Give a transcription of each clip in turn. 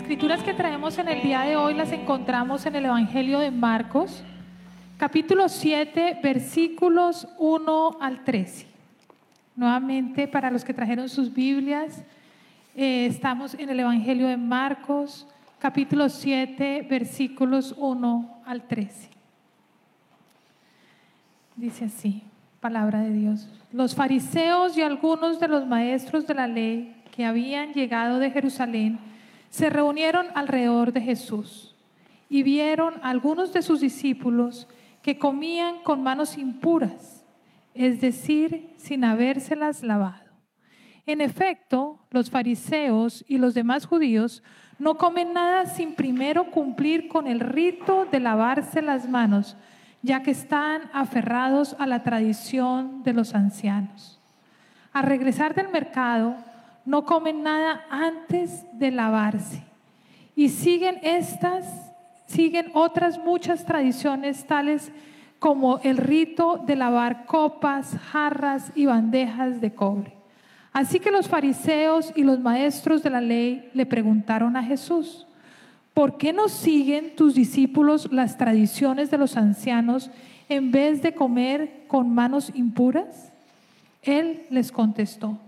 escrituras que traemos en el día de hoy las encontramos en el Evangelio de Marcos, capítulo 7, versículos 1 al 13. Nuevamente, para los que trajeron sus Biblias, eh, estamos en el Evangelio de Marcos, capítulo 7, versículos 1 al 13. Dice así, palabra de Dios. Los fariseos y algunos de los maestros de la ley que habían llegado de Jerusalén se reunieron alrededor de Jesús y vieron a algunos de sus discípulos que comían con manos impuras, es decir, sin habérselas lavado. En efecto, los fariseos y los demás judíos no comen nada sin primero cumplir con el rito de lavarse las manos, ya que están aferrados a la tradición de los ancianos. Al regresar del mercado, no comen nada antes de lavarse. Y siguen estas, siguen otras muchas tradiciones tales como el rito de lavar copas, jarras y bandejas de cobre. Así que los fariseos y los maestros de la ley le preguntaron a Jesús, ¿por qué no siguen tus discípulos las tradiciones de los ancianos en vez de comer con manos impuras? Él les contestó,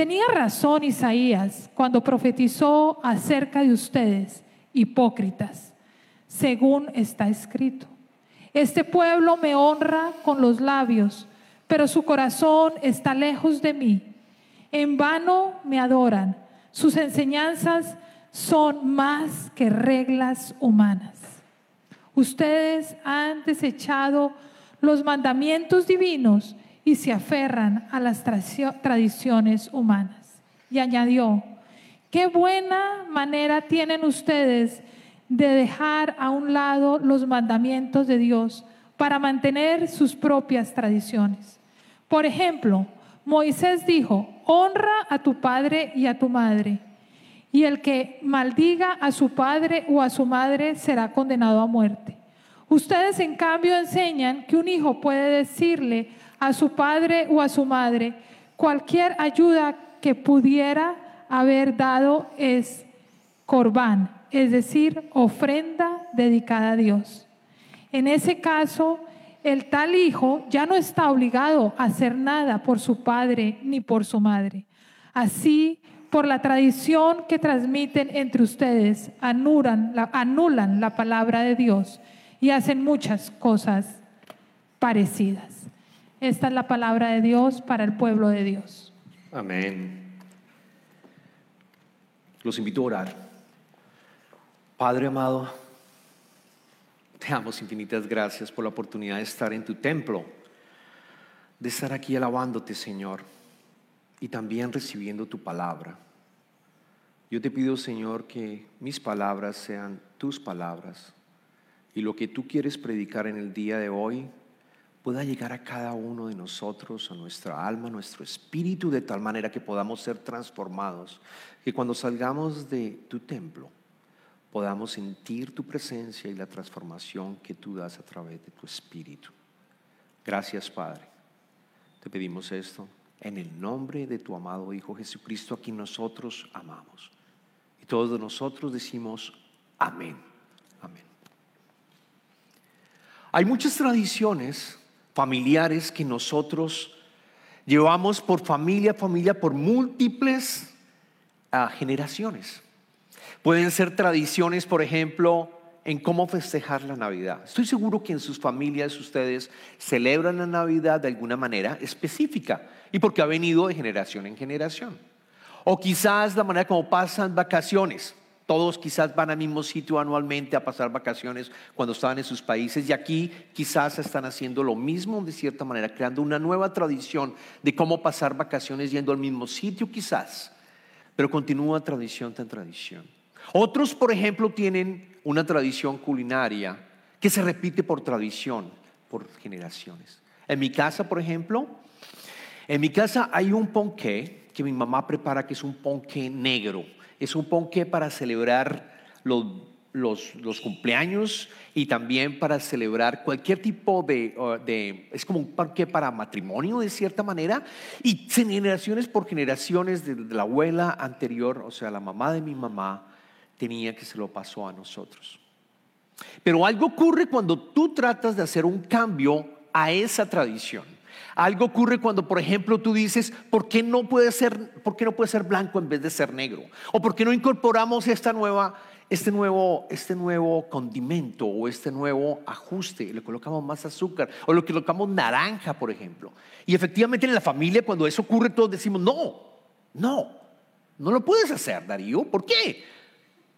tenía razón Isaías cuando profetizó acerca de ustedes, hipócritas, según está escrito. Este pueblo me honra con los labios, pero su corazón está lejos de mí. En vano me adoran. Sus enseñanzas son más que reglas humanas. Ustedes han desechado los mandamientos divinos y se aferran a las tradiciones humanas. Y añadió, qué buena manera tienen ustedes de dejar a un lado los mandamientos de Dios para mantener sus propias tradiciones. Por ejemplo, Moisés dijo, honra a tu padre y a tu madre, y el que maldiga a su padre o a su madre será condenado a muerte. Ustedes en cambio enseñan que un hijo puede decirle a su padre o a su madre, cualquier ayuda que pudiera haber dado es corbán, es decir, ofrenda dedicada a Dios. En ese caso, el tal hijo ya no está obligado a hacer nada por su padre ni por su madre. Así, por la tradición que transmiten entre ustedes, anulan la, anulan la palabra de Dios y hacen muchas cosas parecidas. Esta es la palabra de Dios para el pueblo de Dios. Amén. Los invito a orar. Padre amado, te damos infinitas gracias por la oportunidad de estar en tu templo, de estar aquí alabándote, Señor, y también recibiendo tu palabra. Yo te pido, Señor, que mis palabras sean tus palabras y lo que tú quieres predicar en el día de hoy pueda llegar a cada uno de nosotros, a nuestra alma, a nuestro espíritu, de tal manera que podamos ser transformados, que cuando salgamos de tu templo, podamos sentir tu presencia y la transformación que tú das a través de tu Espíritu. Gracias, Padre. Te pedimos esto en el nombre de tu amado Hijo Jesucristo, a quien nosotros amamos. Y todos nosotros decimos amén. Amén. Hay muchas tradiciones familiares que nosotros llevamos por familia a familia por múltiples ah, generaciones. Pueden ser tradiciones, por ejemplo, en cómo festejar la Navidad. Estoy seguro que en sus familias ustedes celebran la Navidad de alguna manera específica y porque ha venido de generación en generación. O quizás la manera como pasan vacaciones. Todos quizás van al mismo sitio anualmente a pasar vacaciones cuando estaban en sus países y aquí quizás están haciendo lo mismo de cierta manera, creando una nueva tradición de cómo pasar vacaciones yendo al mismo sitio quizás, pero continúa tradición tras tradición. Otros, por ejemplo, tienen una tradición culinaria que se repite por tradición, por generaciones. En mi casa, por ejemplo, en mi casa hay un ponqué que mi mamá prepara que es un ponqué negro. Es un ponqué para celebrar los, los, cumpleaños y también para celebrar cualquier tipo de, de, es como un ponqué para matrimonio de cierta manera y generaciones por generaciones de la abuela anterior, o sea, la mamá de mi mamá, tenía que se lo pasó a nosotros. Pero algo ocurre cuando tú tratas de hacer un cambio a esa tradición. Algo ocurre cuando, por ejemplo, tú dices, ¿por qué no puede ser, por qué no puede ser blanco en vez de ser negro? O ¿por qué no incorporamos esta nueva, este, nuevo, este nuevo condimento o este nuevo ajuste? Le colocamos más azúcar o le colocamos naranja, por ejemplo. Y efectivamente en la familia, cuando eso ocurre, todos decimos, no, no, no lo puedes hacer, Darío. ¿Por qué?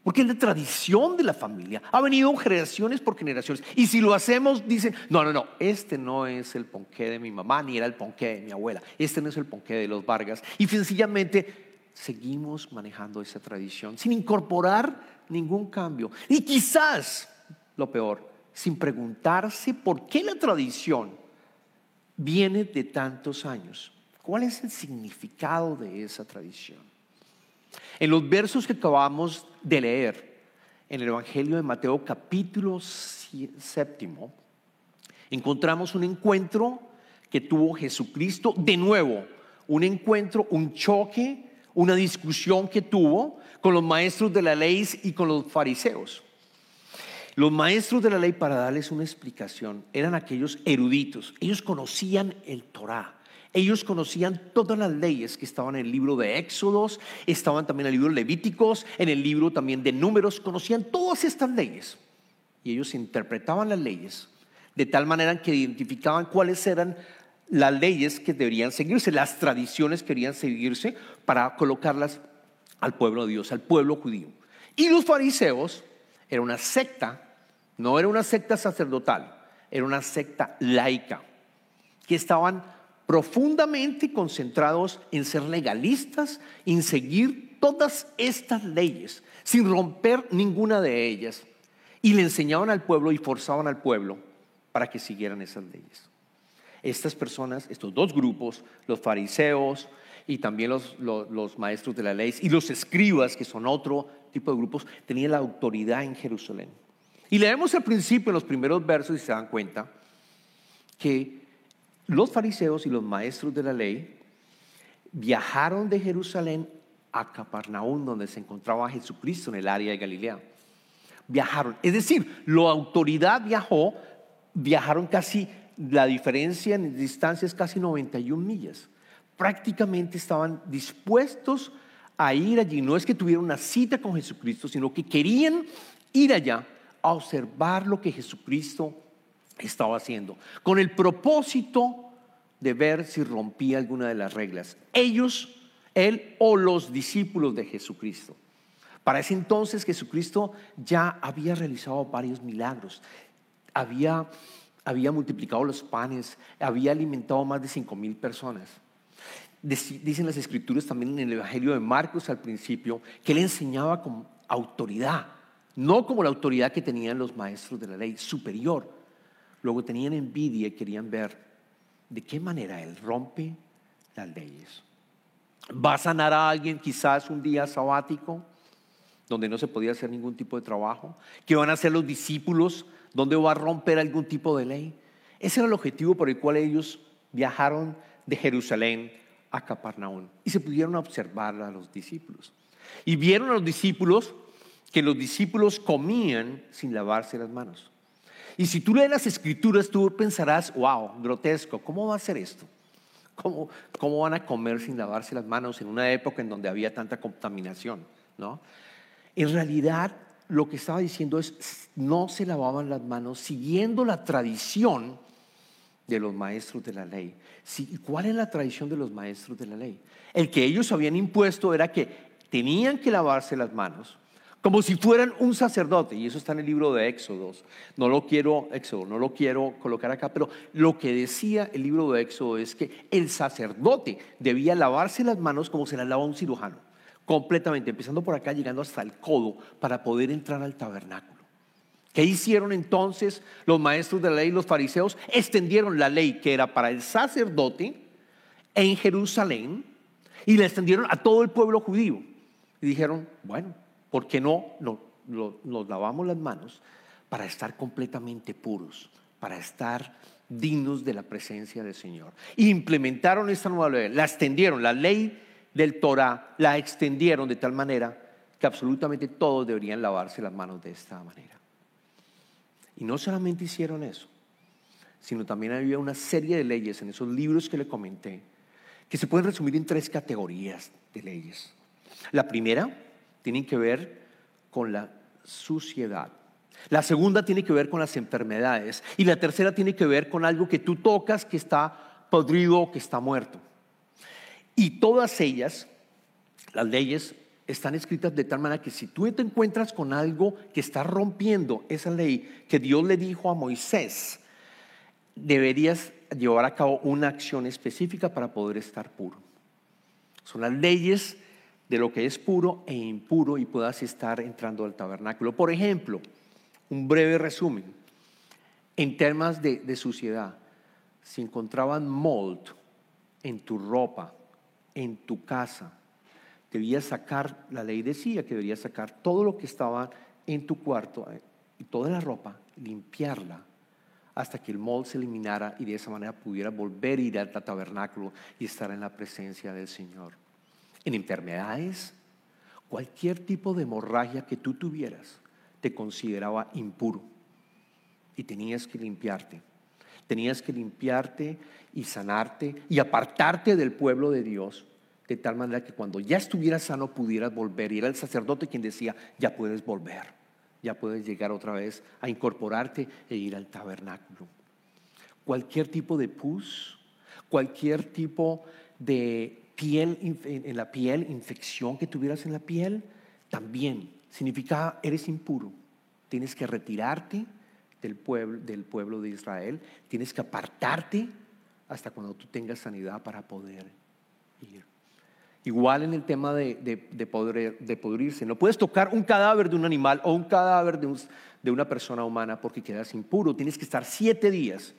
Porque es la tradición de la familia. Ha venido generaciones por generaciones. Y si lo hacemos, dicen, no, no, no, este no es el ponqué de mi mamá, ni era el ponqué de mi abuela. Este no es el ponqué de los Vargas. Y sencillamente seguimos manejando esa tradición sin incorporar ningún cambio. Y quizás, lo peor, sin preguntarse por qué la tradición viene de tantos años. ¿Cuál es el significado de esa tradición? En los versos que acabamos de leer, en el Evangelio de Mateo capítulo séptimo, encontramos un encuentro que tuvo Jesucristo de nuevo, un encuentro, un choque, una discusión que tuvo con los maestros de la ley y con los fariseos. Los maestros de la ley, para darles una explicación, eran aquellos eruditos. Ellos conocían el Torah. Ellos conocían todas las leyes que estaban en el libro de Éxodos, estaban también en el libro de Levíticos, en el libro también de Números, conocían todas estas leyes. Y ellos interpretaban las leyes de tal manera que identificaban cuáles eran las leyes que deberían seguirse, las tradiciones que deberían seguirse para colocarlas al pueblo de Dios, al pueblo judío. Y los fariseos era una secta, no era una secta sacerdotal, era una secta laica, que estaban profundamente concentrados en ser legalistas, en seguir todas estas leyes, sin romper ninguna de ellas. Y le enseñaban al pueblo y forzaban al pueblo para que siguieran esas leyes. Estas personas, estos dos grupos, los fariseos y también los, los, maestros de la ley y los escribas, que son otro tipo de grupos, tenían la autoridad en Jerusalén. Y leemos al principio, en los primeros versos, y se dan cuenta que los fariseos y los maestros de la ley viajaron de Jerusalén a Capernaum, donde se encontraba Jesucristo en el área de Galilea. Viajaron, es decir, la autoridad viajó, viajaron casi, la diferencia en distancia es casi 91 millas. Prácticamente estaban dispuestos a ir allí. No es que tuvieran una cita con Jesucristo, sino que querían ir allá a observar lo que Jesucristo estaba haciendo, con el propósito de ver si rompía alguna de las reglas. Ellos, él o los discípulos de Jesucristo. Para ese entonces Jesucristo ya había realizado varios milagros, había, había multiplicado los panes, había alimentado más de cinco mil personas. Dicen las escrituras también en el Evangelio de Marcos al principio que él enseñaba con autoridad, no como la autoridad que tenían los maestros de la ley, superior Luego tenían envidia y querían ver de qué manera Él rompe las leyes. ¿Va a sanar a alguien quizás un día sabático donde no se podía hacer ningún tipo de trabajo? ¿Qué van a hacer los discípulos donde va a romper algún tipo de ley? Ese era el objetivo por el cual ellos viajaron de Jerusalén a Capernaum y se pudieron observar a los discípulos. Y vieron a los discípulos que los discípulos comían sin lavarse las manos. Y si tú lees las escrituras, tú pensarás, wow, grotesco, ¿cómo va a ser esto? ¿Cómo, ¿Cómo van a comer sin lavarse las manos en una época en donde había tanta contaminación? ¿no? En realidad, lo que estaba diciendo es, no se lavaban las manos siguiendo la tradición de los maestros de la ley. ¿Cuál es la tradición de los maestros de la ley? El que ellos habían impuesto era que tenían que lavarse las manos como si fueran un sacerdote, y eso está en el libro de Éxodos. No lo quiero, Éxodo, no lo quiero colocar acá, pero lo que decía el libro de Éxodo es que el sacerdote debía lavarse las manos como se las lava un cirujano, completamente, empezando por acá, llegando hasta el codo, para poder entrar al tabernáculo. ¿Qué hicieron entonces los maestros de la ley, los fariseos? Extendieron la ley que era para el sacerdote en Jerusalén y la extendieron a todo el pueblo judío. Y dijeron, bueno, ¿por qué no nos lavamos las manos para estar completamente puros, para estar dignos de la presencia del Señor? implementaron esta nueva ley, la extendieron, la ley del Torah la extendieron de tal manera que absolutamente todos deberían lavarse las manos de esta manera. Y no solamente hicieron eso, sino también había una serie de leyes en esos libros que le comenté, que se pueden resumir en tres categorías de leyes. La primera tiene que ver con la suciedad. La segunda tiene que ver con las enfermedades. Y la tercera tiene que ver con algo que tú tocas que está podrido o que está muerto. Y todas ellas, las leyes, están escritas de tal manera que si tú te encuentras con algo que está rompiendo esa ley que Dios le dijo a Moisés, deberías llevar a cabo una acción específica para poder estar puro. Son las leyes de lo que es puro e impuro y puedas estar entrando al tabernáculo. Por ejemplo, un breve resumen. En temas de, suciedad, si encontraban mold en tu ropa, en tu casa, debías sacar, la ley decía que deberías sacar todo lo que estaba en tu cuarto eh, y toda la ropa, limpiarla hasta que el mold se eliminara y de esa manera pudiera volver a ir al tabernáculo y estar en la presencia del Señor. En enfermedades, cualquier tipo de hemorragia que tú tuvieras te consideraba impuro y tenías que limpiarte. Tenías que limpiarte y sanarte y apartarte del pueblo de Dios de tal manera que cuando ya estuvieras sano pudieras volver. Era el sacerdote quien decía, ya puedes volver, ya puedes llegar otra vez a incorporarte e ir al tabernáculo. Cualquier tipo de pus, cualquier tipo de piel en la piel, infección que tuvieras en la piel, también significa eres impuro. Tienes que retirarte del pueblo, del pueblo de Israel, tienes que apartarte hasta cuando tú tengas sanidad para poder ir. Igual en el tema de, de, poder, de podrirse. No puedes tocar un cadáver de un animal o un cadáver de, de una persona humana porque quedas impuro. Tienes que estar siete días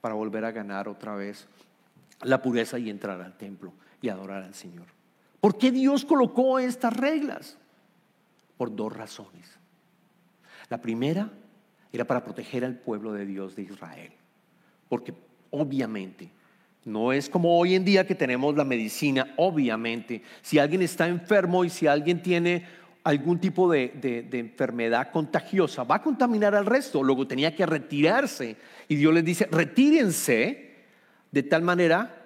para volver a ganar otra vez la pureza y entrar al templo y adorar al Señor. ¿Por qué Dios colocó estas reglas? Por dos razones. La primera era para proteger al pueblo de Dios de Israel. Porque obviamente no es como hoy en día que tenemos la medicina, obviamente. Si alguien está enfermo y si alguien tiene algún tipo de, de, enfermedad contagiosa, va a contaminar al resto. Luego tenía que retirarse. Y Dios les dice, retírense de tal manera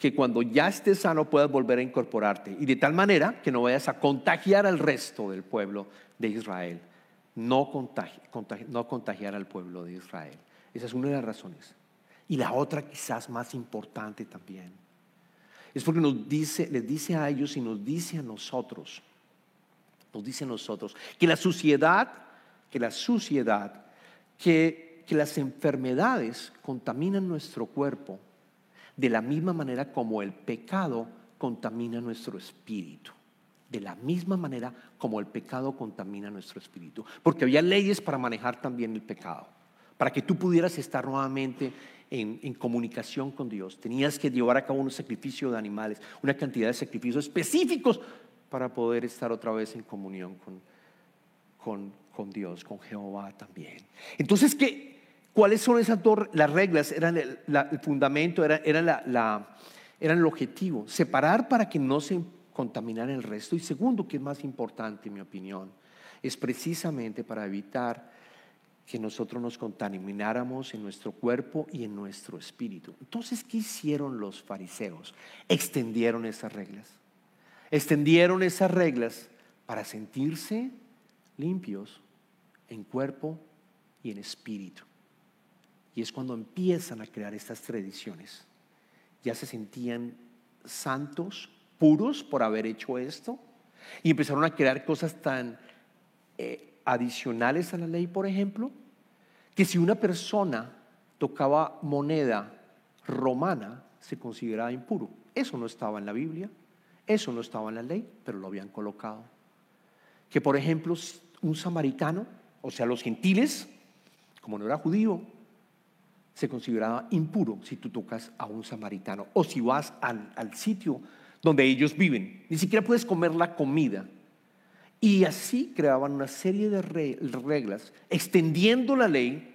que cuando ya estés sano puedas volver a incorporarte. Y de tal manera que no vayas a contagiar al resto del pueblo de Israel. No, no contagiar al pueblo de Israel. Esa es una de las razones. Y la otra quizás más importante también. Es porque nos dice, les dice a ellos y nos dice a nosotros, nos dice a nosotros, que la suciedad, que la suciedad, que, que las enfermedades contaminan nuestro cuerpo de la misma manera como el pecado contamina nuestro espíritu. De la misma manera como el pecado contamina nuestro espíritu. Porque había leyes para manejar también el pecado. Para que tú pudieras estar nuevamente en, comunicación con Dios. Tenías que llevar a cabo un sacrificio de animales, una cantidad de sacrificios específicos para poder estar otra vez en comunión con, con, con Dios, con Jehová también. Entonces, ¿qué, ¿cuáles son esas dos? Las reglas eran el, fundamento, era, era la, eran el objetivo, separar para que no se contaminara el resto. Y segundo, que es más importante en mi opinión, es precisamente para evitar que nosotros nos contamináramos en nuestro cuerpo y en nuestro espíritu. Entonces, ¿qué hicieron los fariseos? Extendieron esas reglas. Extendieron esas reglas para sentirse limpios en cuerpo y en espíritu. Y es cuando empiezan a crear estas tradiciones. Ya se sentían santos, puros por haber hecho esto. Y empezaron a crear cosas tan eh, adicionales a la ley, por ejemplo, que si una persona tocaba moneda romana, se consideraba impuro. Eso no estaba en la Biblia, eso no estaba en la ley, pero lo habían colocado. Que por ejemplo, un samaritano, o sea, los gentiles, como no era judío, se consideraba impuro si tú tocas a un samaritano o si vas al, sitio donde ellos viven. Ni siquiera puedes comer la comida y así creaban una serie de reglas, extendiendo la ley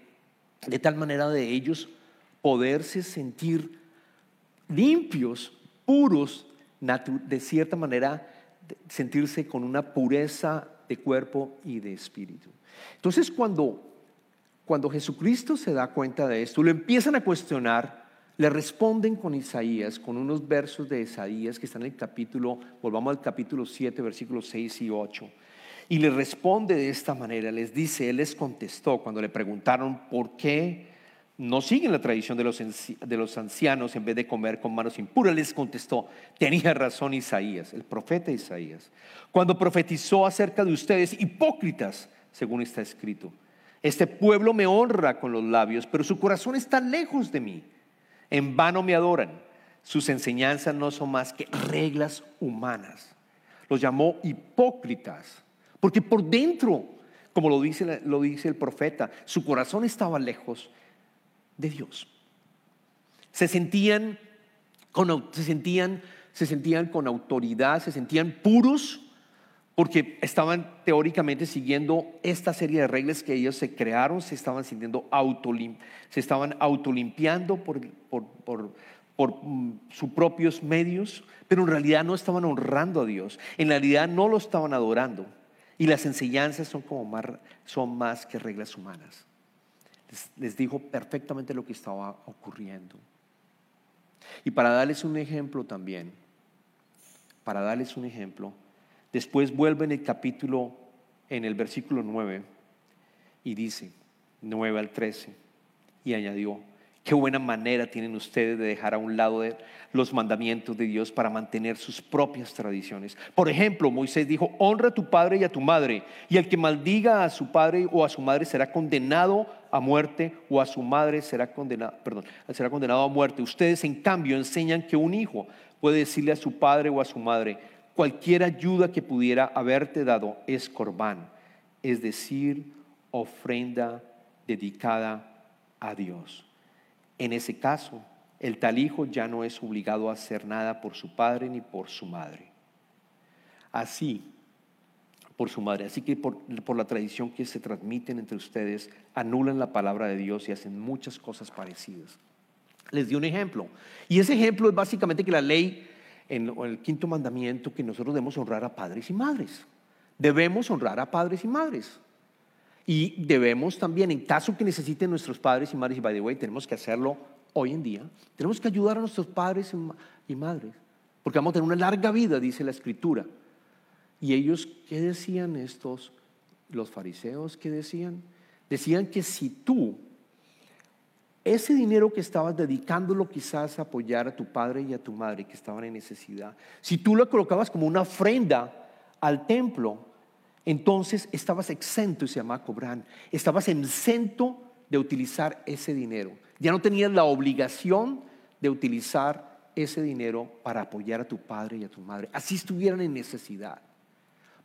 de tal manera de ellos poderse sentir limpios, puros, de cierta manera, sentirse con una pureza de cuerpo y de espíritu. Entonces cuando, cuando Jesucristo se da cuenta de esto, lo empiezan a cuestionar, le responden con Isaías, con unos versos de Isaías que están en el capítulo, volvamos al capítulo 7, versículos 6 y 8. Y le responde de esta manera, les dice, él les contestó cuando le preguntaron por qué no siguen la tradición de los, de los ancianos en vez de comer con manos impuras, les contestó, tenía razón Isaías, el profeta Isaías, cuando profetizó acerca de ustedes, hipócritas, según está escrito. Este pueblo me honra con los labios, pero su corazón está lejos de mí. En vano me adoran. Sus enseñanzas no son más que reglas humanas. Los llamó hipócritas, porque por dentro, como lo dice, el profeta, su corazón estaba lejos de Dios. Se sentían con autoridad, se sentían puros porque estaban teóricamente siguiendo esta serie de reglas que ellos se crearon, se estaban sintiendo autolim, se estaban autolimpiando por, por, por, por mm, sus propios medios, pero en realidad no estaban honrando a Dios, en realidad no lo estaban adorando. Y las enseñanzas son como más, son más que reglas humanas les, dijo perfectamente lo que estaba ocurriendo. Y para darles un ejemplo también, para darles un ejemplo, después vuelve en el capítulo, en el versículo 9, y dice, 9 al 13, y añadió, Qué buena manera tienen ustedes de dejar a un lado los mandamientos de Dios para mantener sus propias tradiciones. Por ejemplo, Moisés dijo, honra a tu padre y a tu madre, y el que maldiga a su padre o a su madre será condenado a muerte o a su madre será condenado, perdón, será condenado a muerte. Ustedes en cambio enseñan que un hijo puede decirle a su padre o a su madre, cualquier ayuda que pudiera haberte dado es corbán, es decir, ofrenda dedicada a Dios. En ese caso, el tal hijo ya no es obligado a hacer nada por su padre ni por su madre. Así, por su madre. Así que por, la tradición que se transmiten entre ustedes, anulan la palabra de Dios y hacen muchas cosas parecidas. Les di un ejemplo. Y ese ejemplo es básicamente que la ley, en, el quinto mandamiento, que nosotros debemos honrar a padres y madres. Debemos honrar a padres y madres. Y debemos también, en caso que necesiten nuestros padres y madres, y by the way, tenemos que hacerlo hoy en día, tenemos que ayudar a nuestros padres y madres, porque vamos a tener una larga vida, dice la escritura. Y ellos, ¿qué decían estos, los fariseos? ¿Qué decían? Decían que si tú, ese dinero que estabas dedicándolo quizás a apoyar a tu padre y a tu madre que estaban en necesidad, si tú lo colocabas como una ofrenda al templo, entonces estabas exento se llama cobran. Estabas exento de utilizar ese dinero. Ya no tenías la obligación de utilizar ese dinero para apoyar a tu padre y a tu madre. Así estuvieran en necesidad.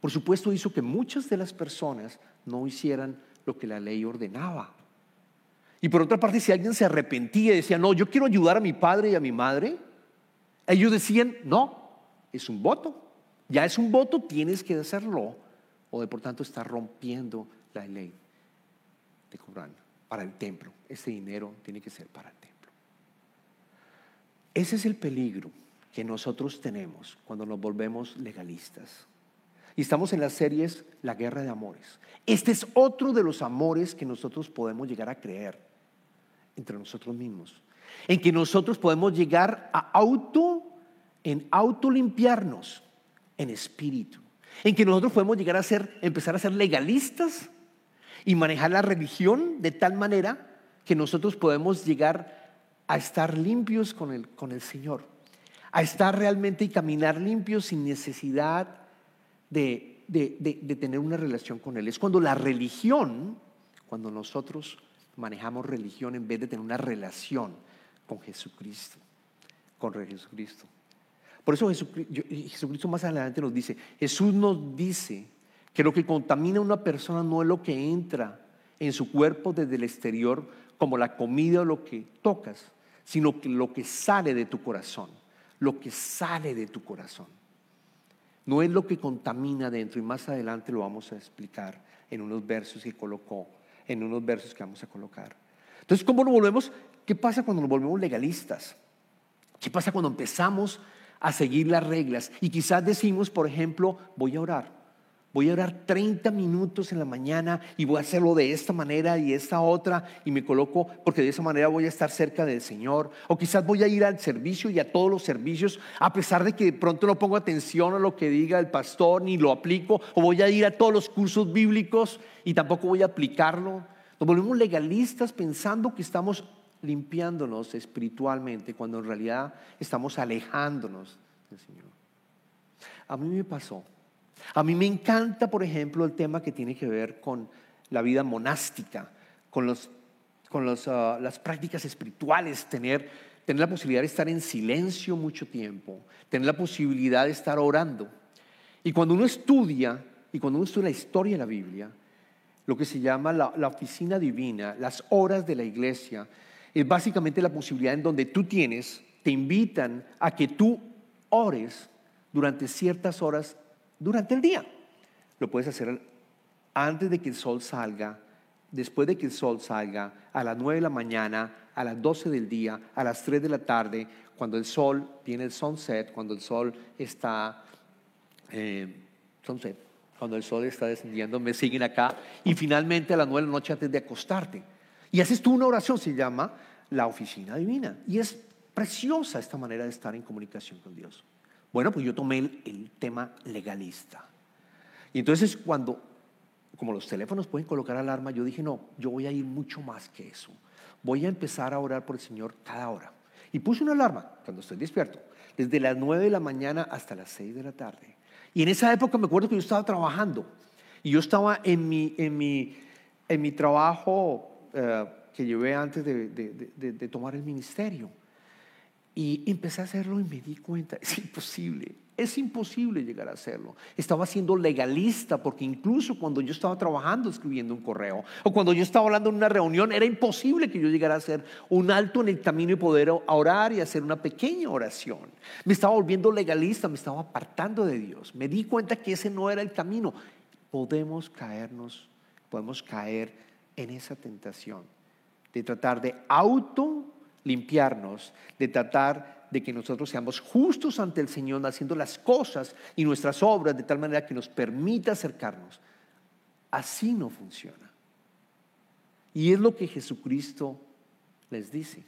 Por supuesto hizo que muchas de las personas no hicieran lo que la ley ordenaba. Y por otra parte, si alguien se arrepentía y decía, no, yo quiero ayudar a mi padre y a mi madre, ellos decían, no, es un voto. Ya es un voto, tienes que hacerlo o de por tanto está rompiendo la ley de Corán para el templo. Ese dinero tiene que ser para el templo. Ese es el peligro que nosotros tenemos cuando nos volvemos legalistas. Y estamos en las series La guerra de amores. Este es otro de los amores que nosotros podemos llegar a creer entre nosotros mismos. En que nosotros podemos llegar a auto, en auto limpiarnos en espíritu en que nosotros podemos llegar a ser, empezar a ser legalistas y manejar la religión de tal manera que nosotros podemos llegar a estar limpios con el, con el Señor, a estar realmente y caminar limpios sin necesidad de, de tener una relación con Él. Es cuando la religión, cuando nosotros manejamos religión en vez de tener una relación con Jesucristo, con Jesucristo. Por eso Jesucristo más adelante nos dice, Jesús nos dice que lo que contamina a una persona no es lo que entra en su cuerpo desde el exterior, como la comida o lo que tocas, sino que lo que sale de tu corazón, lo que sale de tu corazón. No es lo que contamina dentro y más adelante lo vamos a explicar en unos versos que colocó, en unos versos que vamos a colocar. Entonces, ¿cómo nos volvemos? ¿Qué pasa cuando nos volvemos legalistas? ¿Qué pasa cuando empezamos a seguir las reglas. Y quizás decimos, por ejemplo, voy a orar. Voy a orar 30 minutos en la mañana y voy a hacerlo de esta manera y esta otra y me coloco porque de esa manera voy a estar cerca del Señor. O quizás voy a ir al servicio y a todos los servicios a pesar de que de pronto no pongo atención a lo que diga el pastor ni lo aplico. O voy a ir a todos los cursos bíblicos y tampoco voy a aplicarlo. Nos volvemos legalistas pensando que estamos limpiándonos espiritualmente cuando en realidad estamos alejándonos del Señor. A mí me pasó. A mí me encanta, por ejemplo, el tema que tiene que ver con la vida monástica, con, los, con ah, las prácticas espirituales, tener, tener la posibilidad de estar en silencio mucho tiempo, tener la posibilidad de estar orando. Y cuando uno estudia, y cuando uno estudia la historia de la Biblia, lo que se llama la, la oficina divina, las horas de la iglesia, es básicamente la posibilidad en donde tú tienes, te invitan a que tú ores durante ciertas horas durante el día. Lo puedes hacer antes de que el sol salga, después de que el sol salga, a las 9 de la mañana, a las 12 del día, a las 3 de la tarde, cuando el sol tiene el sunset, cuando el sol está, eh, sunset, cuando el sol está descendiendo, me siguen acá, y finalmente a las 9 de la noche antes de acostarte. Y haces tú una oración, se llama la oficina divina. Y es preciosa esta manera de estar en comunicación con Dios. Bueno, pues yo tomé el, tema legalista. Y entonces cuando, como los teléfonos pueden colocar alarma, yo dije, no, yo voy a ir mucho más que eso. Voy a empezar a orar por el Señor cada hora. Y puse una alarma cuando estoy despierto, desde las 9 de la mañana hasta las 6 de la tarde. Y en esa época me acuerdo que yo estaba trabajando. Y yo estaba en mi, en mi, en mi trabajo eh, que llevé antes de tomar el ministerio. Y empecé a hacerlo y me di cuenta, es imposible, es imposible llegar a hacerlo. Estaba siendo legalista porque incluso cuando yo estaba trabajando escribiendo un correo o cuando yo estaba hablando en una reunión, era imposible que yo llegara a hacer un alto en el camino y poder orar y hacer una pequeña oración. Me estaba volviendo legalista, me estaba apartando de Dios. Me di cuenta que ese no era el camino. Podemos caernos, podemos caer en esa tentación de tratar de auto limpiarnos, de tratar de que nosotros seamos justos ante el Señor, haciendo las cosas y nuestras obras de tal manera que nos permita acercarnos. Así no funciona. Y es lo que Jesucristo les dice.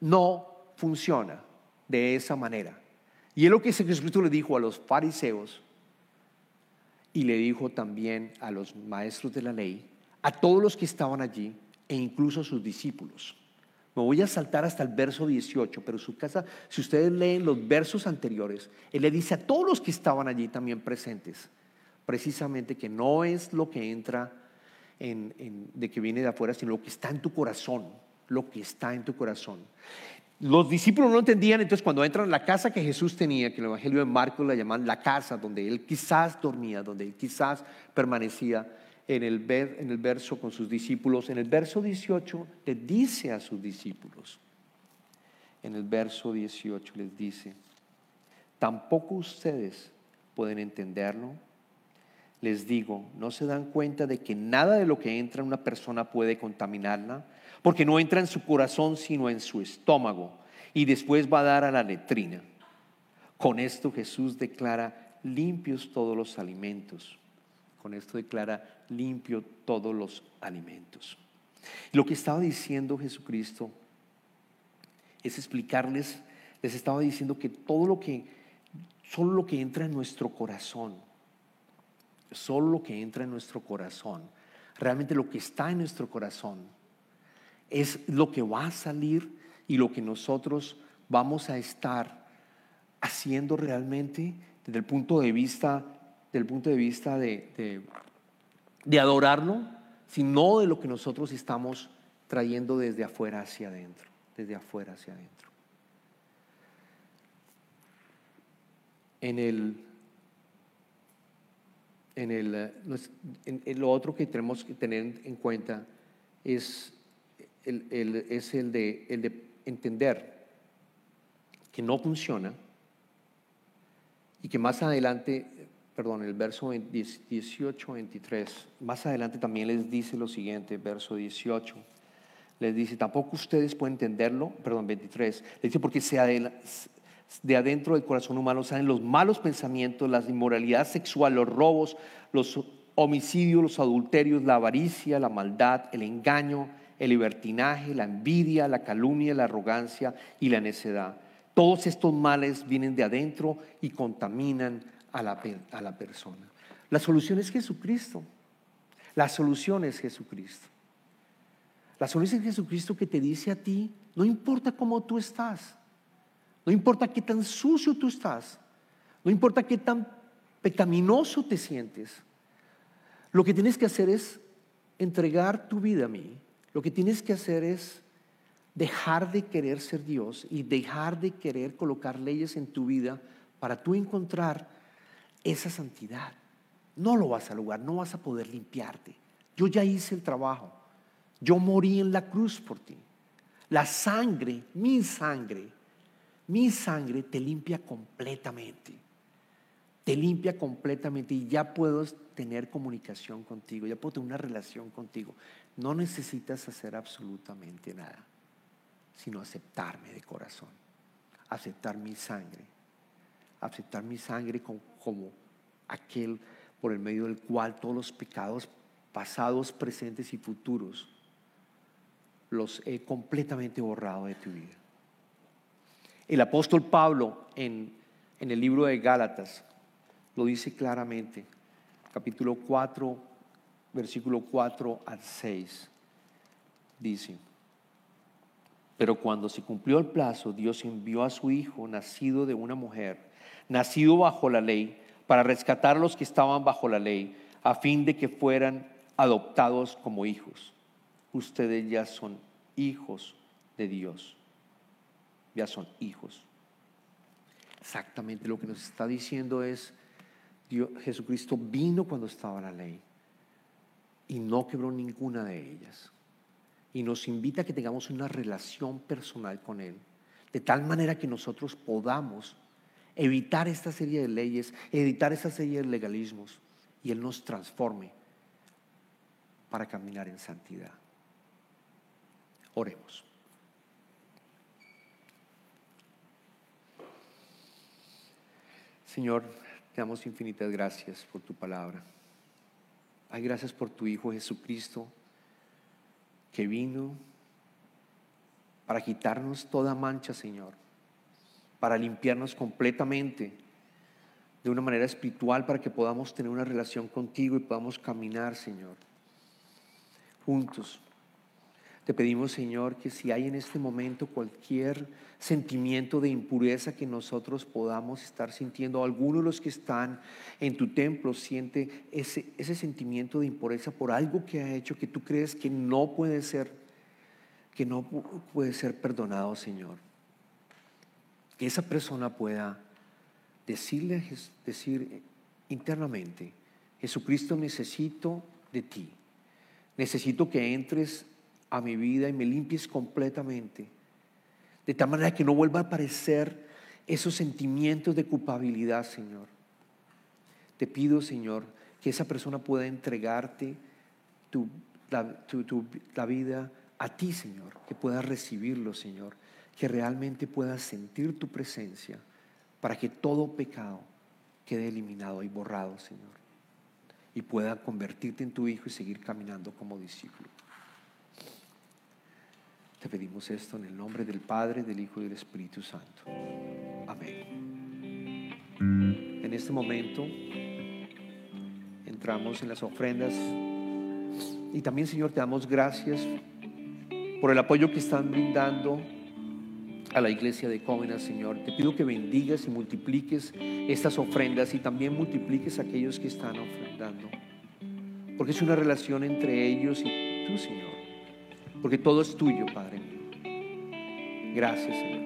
No funciona de esa manera. Y es lo que Jesucristo le dijo a los fariseos y le dijo también a los maestros de la ley, a todos los que estaban allí e incluso a sus discípulos. Voy a saltar hasta el verso 18, pero su casa, si ustedes leen los versos anteriores, él le dice a todos los que estaban allí también presentes, precisamente que no es lo que entra de que viene de afuera, sino lo que está en tu corazón, lo que está en tu corazón. Los discípulos no entendían, entonces cuando entran a la casa que Jesús tenía, que el Evangelio de Marcos la llaman la casa donde él quizás dormía, donde él quizás permanecía, en el, en el verso con sus discípulos. En el verso 18 le dice a sus discípulos, en el verso 18 les dice, tampoco ustedes pueden entenderlo. Les digo, ¿no se dan cuenta de que nada de lo que entra en una persona puede contaminarla? Porque no entra en su corazón sino en su estómago y después va a dar a la letrina. Con esto Jesús declara limpios todos los alimentos con esto declara limpio todos los alimentos. Lo que estaba diciendo Jesucristo es explicarles, les estaba diciendo que todo lo que, solo lo que entra en nuestro corazón, solo lo que entra en nuestro corazón, realmente lo que está en nuestro corazón, es lo que va a salir y lo que nosotros vamos a estar haciendo realmente desde el punto de vista del punto de vista de, de, adorarlo, sino de lo que nosotros estamos trayendo desde afuera hacia adentro, desde afuera hacia adentro. En el, en el, en, lo otro que tenemos que tener en cuenta es el, es el de, el de entender que no funciona y que más adelante perdón, el verso 18, 23. Más adelante también les dice lo siguiente, verso 18. Les dice, tampoco ustedes pueden entenderlo, perdón, 23. Les dice, porque se, de adentro del corazón humano salen los malos pensamientos, la inmoralidad sexual, los robos, los homicidios, los adulterios, la avaricia, la maldad, el engaño, el libertinaje, la envidia, la calumnia, la arrogancia y la necedad. Todos estos males vienen de adentro y contaminan a la, a la persona. La solución es Jesucristo. La solución es Jesucristo. La solución es Jesucristo que te dice a ti, no importa cómo tú estás, no importa qué tan sucio tú estás, no importa qué tan pecaminoso te sientes, lo que tienes que hacer es entregar tu vida a mí. Lo que tienes que hacer es dejar de querer ser Dios y dejar de querer colocar leyes en tu vida para tú encontrar esa santidad. No lo vas a lograr, no vas a poder limpiarte. Yo ya hice el trabajo. Yo morí en la cruz por ti. La sangre, mi sangre, mi sangre te limpia completamente. Te limpia completamente y ya puedo tener comunicación contigo, ya puedo tener una relación contigo. No necesitas hacer absolutamente nada, sino aceptarme de corazón, aceptar mi sangre, aceptar mi sangre como, aquel por el medio del cual todos los pecados pasados, presentes y futuros los he completamente borrado de tu vida. El apóstol Pablo en, en el libro de Gálatas lo dice claramente, capítulo 4, versículo 4 al 6, dice, pero cuando se cumplió el plazo, Dios envió a su Hijo, nacido de una mujer, nacido bajo la ley, para rescatar a los que estaban bajo la ley, a fin de que fueran adoptados como hijos. Ustedes ya son hijos de Dios. Ya son hijos. Exactamente lo que nos está diciendo es, Dios, Jesucristo vino cuando estaba la ley y no quebró ninguna de ellas. Y nos invita a que tengamos una relación personal con Él, de tal manera que nosotros podamos evitar esta serie de leyes, evitar esta serie de legalismos y Él nos transforme para caminar en santidad. Oremos. Señor, te damos infinitas gracias por tu palabra. Hay gracias por tu Hijo Jesucristo que vino para quitarnos toda mancha, Señor para limpiarnos completamente de una manera espiritual para que podamos tener una relación contigo y podamos caminar, Señor, juntos. Te pedimos, Señor, que si hay en este momento cualquier sentimiento de impureza que nosotros podamos estar sintiendo, alguno de los que están en tu templo siente ese, ese sentimiento de impureza por algo que ha hecho que tú crees que no puede ser, que no puede ser perdonado, Señor que esa persona pueda decirle, decir internamente, Jesucristo necesito de ti, necesito que entres a mi vida y me limpies completamente, de tal manera que no vuelva a aparecer esos sentimientos de culpabilidad, Señor. Te pido, Señor, que esa persona pueda entregarte tu, la vida a ti, Señor, que pueda recibirlo, Señor que realmente puedas sentir tu presencia para que todo pecado quede eliminado y borrado, Señor, y pueda convertirte en tu Hijo y seguir caminando como discípulo. Te pedimos esto en el nombre del Padre, del Hijo y del Espíritu Santo. Amén. En este momento entramos en las ofrendas y también, Señor, te damos gracias por el apoyo que están brindando a la iglesia de Cómenas, Señor. Te pido que bendigas y multipliques estas ofrendas y también multipliques a aquellos que están ofrendando. Porque es una relación entre ellos y tú, Señor. Porque todo es tuyo, Padre mío. Gracias, Señor.